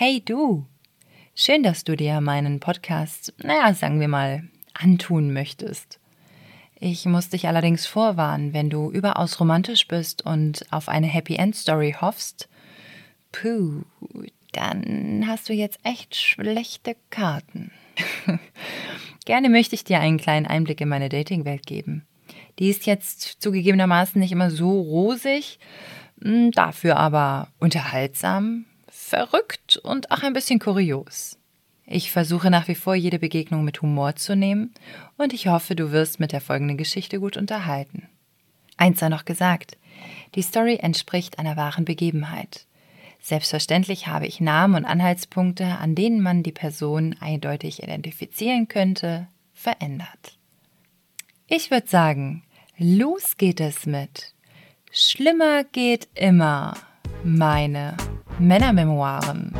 Hey du! Schön, dass du dir meinen Podcast, naja, sagen wir mal, antun möchtest. Ich muss dich allerdings vorwarnen, wenn du überaus romantisch bist und auf eine Happy End Story hoffst, puh, dann hast du jetzt echt schlechte Karten. Gerne möchte ich dir einen kleinen Einblick in meine Dating-Welt geben. Die ist jetzt zugegebenermaßen nicht immer so rosig, hm, dafür aber unterhaltsam, verrückt und auch ein bisschen kurios. Ich versuche nach wie vor jede Begegnung mit Humor zu nehmen und ich hoffe, du wirst mit der folgenden Geschichte gut unterhalten. Eins sei noch gesagt, die Story entspricht einer wahren Begebenheit. Selbstverständlich habe ich Namen und Anhaltspunkte, an denen man die Person eindeutig identifizieren könnte, verändert. Ich würde sagen, los geht es mit Schlimmer geht immer. Meine Männermemoiren.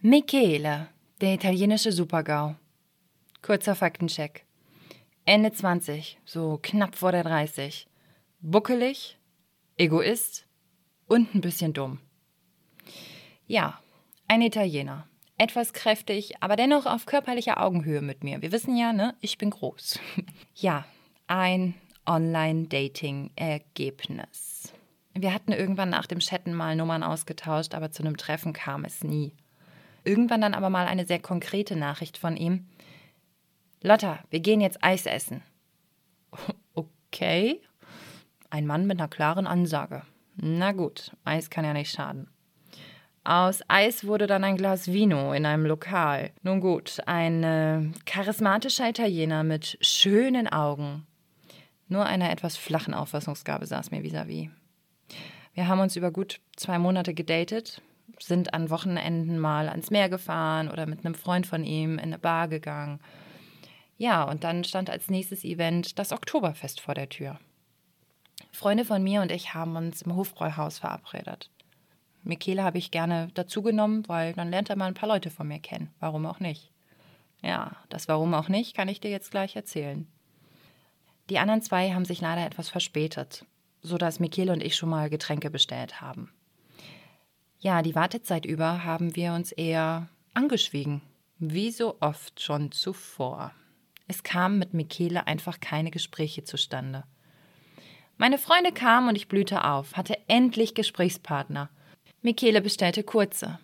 Michele, der italienische Supergau. Kurzer Faktencheck. Ende 20, so knapp vor der 30. Buckelig, Egoist und ein bisschen dumm. Ja, ein Italiener. Etwas kräftig, aber dennoch auf körperlicher Augenhöhe mit mir. Wir wissen ja, ne, ich bin groß. ja, ein Online-Dating-Ergebnis. Wir hatten irgendwann nach dem Chatten mal Nummern ausgetauscht, aber zu einem Treffen kam es nie. Irgendwann dann aber mal eine sehr konkrete Nachricht von ihm. Lotta, wir gehen jetzt Eis essen. Okay. Ein Mann mit einer klaren Ansage. Na gut, Eis kann ja nicht schaden. Aus Eis wurde dann ein Glas Vino in einem Lokal. Nun gut, ein äh, charismatischer Italiener mit schönen Augen. Nur einer etwas flachen Auffassungsgabe saß mir vis-à-vis. -vis. Wir haben uns über gut zwei Monate gedatet, sind an Wochenenden mal ans Meer gefahren oder mit einem Freund von ihm in eine Bar gegangen. Ja, und dann stand als nächstes Event das Oktoberfest vor der Tür. Freunde von mir und ich haben uns im Hofbräuhaus verabredet. Michele habe ich gerne dazugenommen, weil dann lernt er mal ein paar Leute von mir kennen. Warum auch nicht? Ja, das Warum auch nicht kann ich dir jetzt gleich erzählen. Die anderen zwei haben sich leider etwas verspätet, sodass Michele und ich schon mal Getränke bestellt haben. Ja, die Wartezeit über haben wir uns eher angeschwiegen, wie so oft schon zuvor. Es kamen mit Michele einfach keine Gespräche zustande. Meine Freunde kamen und ich blühte auf, hatte endlich Gesprächspartner. Michele bestellte kurze.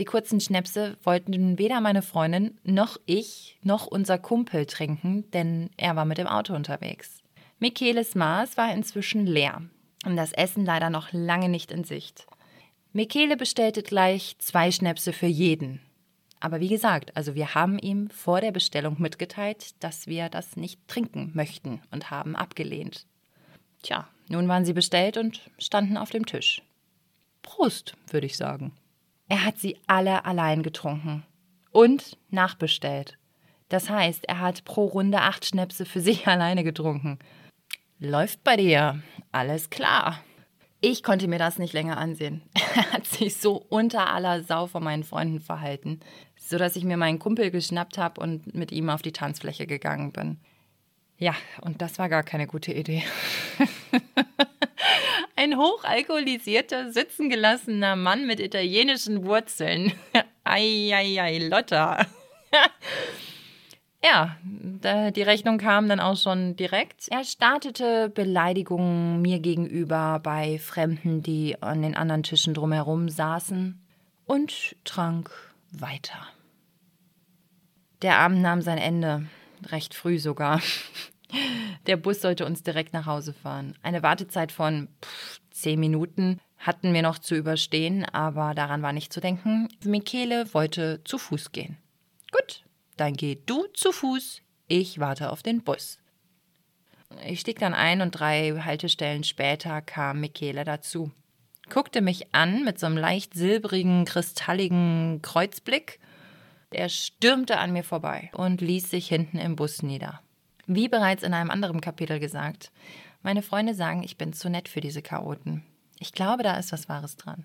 Die kurzen Schnäpse wollten weder meine Freundin noch ich noch unser Kumpel trinken, denn er war mit dem Auto unterwegs. Micheles Maß war inzwischen leer und das Essen leider noch lange nicht in Sicht. Michele bestellte gleich zwei Schnäpse für jeden. Aber wie gesagt, also wir haben ihm vor der Bestellung mitgeteilt, dass wir das nicht trinken möchten und haben abgelehnt. Tja, nun waren sie bestellt und standen auf dem Tisch. Prost, würde ich sagen. Er hat sie alle allein getrunken und nachbestellt. Das heißt, er hat pro Runde acht Schnäpse für sich alleine getrunken. Läuft bei dir. Alles klar. Ich konnte mir das nicht länger ansehen. Er hat sich so unter aller Sau von meinen Freunden verhalten, sodass ich mir meinen Kumpel geschnappt habe und mit ihm auf die Tanzfläche gegangen bin. Ja, und das war gar keine gute Idee. Ein hochalkoholisierter, sitzengelassener Mann mit italienischen Wurzeln. Eieiei, Lotta. Ja, die Rechnung kam dann auch schon direkt. Er startete Beleidigungen mir gegenüber bei Fremden, die an den anderen Tischen drumherum saßen, und trank weiter. Der Abend nahm sein Ende, recht früh sogar. Der Bus sollte uns direkt nach Hause fahren. Eine Wartezeit von pff, zehn Minuten hatten wir noch zu überstehen, aber daran war nicht zu denken. Michele wollte zu Fuß gehen. Gut, dann geh du zu Fuß, ich warte auf den Bus. Ich stieg dann ein und drei Haltestellen später kam Michele dazu. Guckte mich an mit so einem leicht silbrigen, kristalligen Kreuzblick. Er stürmte an mir vorbei und ließ sich hinten im Bus nieder. Wie bereits in einem anderen Kapitel gesagt, meine Freunde sagen, ich bin zu nett für diese Chaoten. Ich glaube, da ist was Wahres dran.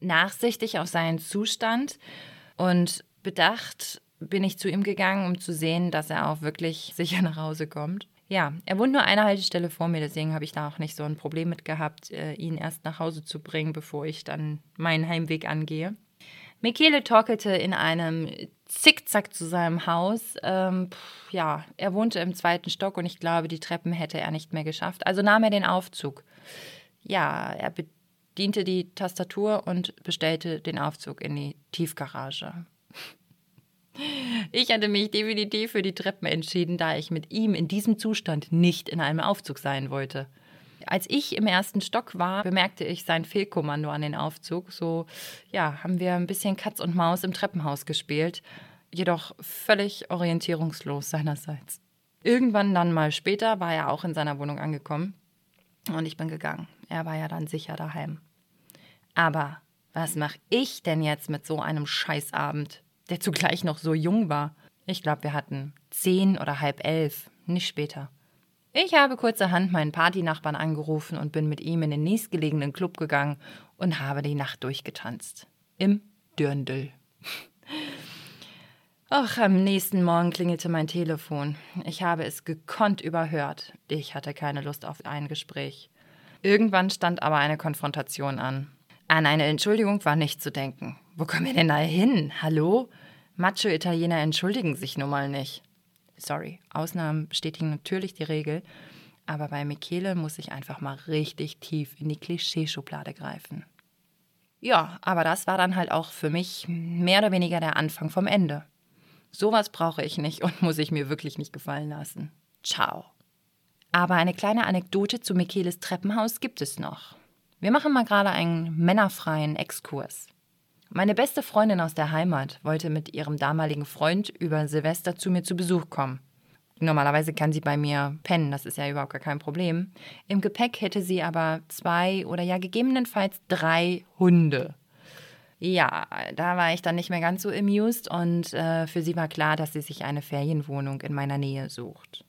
Nachsichtig auf seinen Zustand und bedacht bin ich zu ihm gegangen, um zu sehen, dass er auch wirklich sicher nach Hause kommt. Ja, er wohnt nur eine Haltestelle vor mir, deswegen habe ich da auch nicht so ein Problem mit gehabt, äh, ihn erst nach Hause zu bringen, bevor ich dann meinen Heimweg angehe. Michele torkelte in einem Zickzack zu seinem Haus. Ähm, pff, ja, er wohnte im zweiten Stock und ich glaube, die Treppen hätte er nicht mehr geschafft. Also nahm er den Aufzug. Ja, er bediente die Tastatur und bestellte den Aufzug in die Tiefgarage. Ich hatte mich definitiv für die Treppen entschieden, da ich mit ihm in diesem Zustand nicht in einem Aufzug sein wollte. Als ich im ersten Stock war, bemerkte ich sein Fehlkommando an den Aufzug. So, ja, haben wir ein bisschen Katz und Maus im Treppenhaus gespielt, jedoch völlig orientierungslos seinerseits. Irgendwann dann mal später war er auch in seiner Wohnung angekommen und ich bin gegangen. Er war ja dann sicher daheim. Aber was mache ich denn jetzt mit so einem Scheißabend? der zugleich noch so jung war. Ich glaube, wir hatten zehn oder halb elf, nicht später. Ich habe kurzerhand meinen Partynachbarn angerufen und bin mit ihm in den nächstgelegenen Club gegangen und habe die Nacht durchgetanzt. Im Dürndl. Ach, am nächsten Morgen klingelte mein Telefon. Ich habe es gekonnt überhört. Ich hatte keine Lust auf ein Gespräch. Irgendwann stand aber eine Konfrontation an. An eine Entschuldigung war nicht zu denken. Wo kommen wir denn da hin? Hallo? Macho-Italiener entschuldigen sich nun mal nicht. Sorry, Ausnahmen bestätigen natürlich die Regel, aber bei Michele muss ich einfach mal richtig tief in die Klischeeschublade greifen. Ja, aber das war dann halt auch für mich mehr oder weniger der Anfang vom Ende. Sowas brauche ich nicht und muss ich mir wirklich nicht gefallen lassen. Ciao. Aber eine kleine Anekdote zu Micheles Treppenhaus gibt es noch. Wir machen mal gerade einen männerfreien Exkurs. Meine beste Freundin aus der Heimat wollte mit ihrem damaligen Freund über Silvester zu mir zu Besuch kommen. Normalerweise kann sie bei mir pennen, das ist ja überhaupt gar kein Problem. Im Gepäck hätte sie aber zwei oder ja gegebenenfalls drei Hunde. Ja, da war ich dann nicht mehr ganz so amused und äh, für sie war klar, dass sie sich eine Ferienwohnung in meiner Nähe sucht.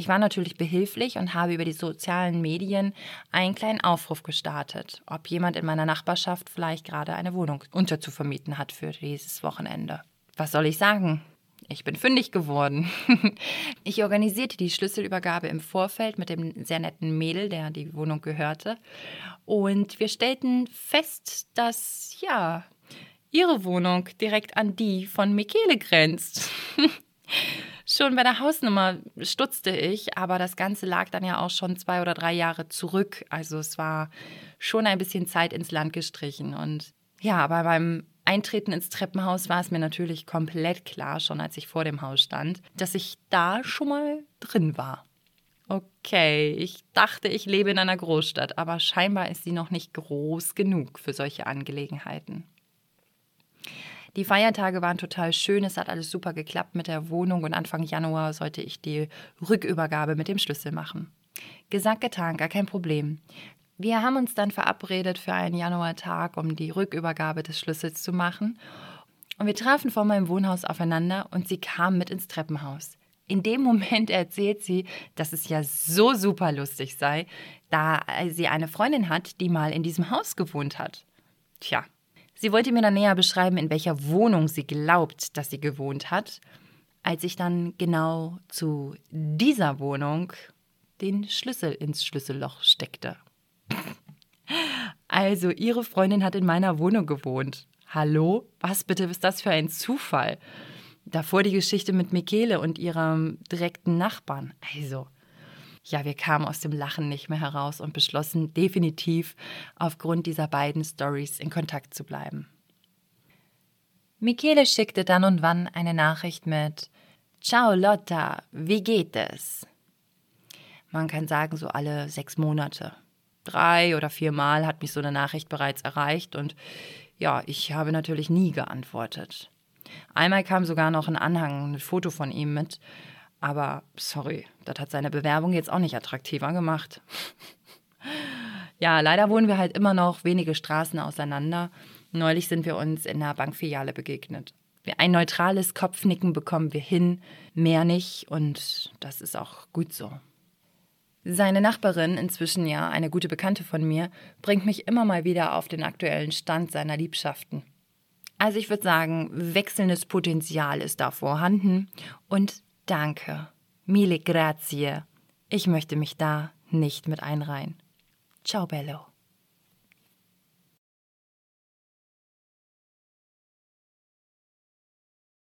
Ich war natürlich behilflich und habe über die sozialen Medien einen kleinen Aufruf gestartet, ob jemand in meiner Nachbarschaft vielleicht gerade eine Wohnung unterzuvermieten hat für dieses Wochenende. Was soll ich sagen? Ich bin fündig geworden. ich organisierte die Schlüsselübergabe im Vorfeld mit dem sehr netten Mädel, der die Wohnung gehörte. Und wir stellten fest, dass, ja, ihre Wohnung direkt an die von Michele grenzt. Schon bei der Hausnummer stutzte ich, aber das Ganze lag dann ja auch schon zwei oder drei Jahre zurück. Also es war schon ein bisschen Zeit ins Land gestrichen. Und ja, aber beim Eintreten ins Treppenhaus war es mir natürlich komplett klar, schon als ich vor dem Haus stand, dass ich da schon mal drin war. Okay, ich dachte, ich lebe in einer Großstadt, aber scheinbar ist sie noch nicht groß genug für solche Angelegenheiten. Die Feiertage waren total schön, es hat alles super geklappt mit der Wohnung und Anfang Januar sollte ich die Rückübergabe mit dem Schlüssel machen. Gesagt, getan, gar kein Problem. Wir haben uns dann verabredet für einen Januartag, um die Rückübergabe des Schlüssels zu machen. Und wir trafen vor meinem Wohnhaus aufeinander und sie kam mit ins Treppenhaus. In dem Moment erzählt sie, dass es ja so super lustig sei, da sie eine Freundin hat, die mal in diesem Haus gewohnt hat. Tja, Sie wollte mir dann näher beschreiben, in welcher Wohnung sie glaubt, dass sie gewohnt hat, als ich dann genau zu dieser Wohnung den Schlüssel ins Schlüsselloch steckte. Also, ihre Freundin hat in meiner Wohnung gewohnt. Hallo? Was bitte ist das für ein Zufall? Davor die Geschichte mit Michele und ihrem direkten Nachbarn. Also, ja, wir kamen aus dem Lachen nicht mehr heraus und beschlossen definitiv aufgrund dieser beiden Stories in Kontakt zu bleiben. Michele schickte dann und wann eine Nachricht mit Ciao Lotta, wie geht es? Man kann sagen, so alle sechs Monate. Drei oder viermal hat mich so eine Nachricht bereits erreicht und ja, ich habe natürlich nie geantwortet. Einmal kam sogar noch ein Anhang, ein Foto von ihm mit, aber sorry, das hat seine Bewerbung jetzt auch nicht attraktiver gemacht. ja, leider wohnen wir halt immer noch wenige Straßen auseinander. Neulich sind wir uns in einer Bankfiliale begegnet. Ein neutrales Kopfnicken bekommen wir hin, mehr nicht und das ist auch gut so. Seine Nachbarin, inzwischen ja eine gute Bekannte von mir, bringt mich immer mal wieder auf den aktuellen Stand seiner Liebschaften. Also ich würde sagen, wechselndes Potenzial ist da vorhanden und Danke. Mille grazie. Ich möchte mich da nicht mit einreihen. Ciao, Bello.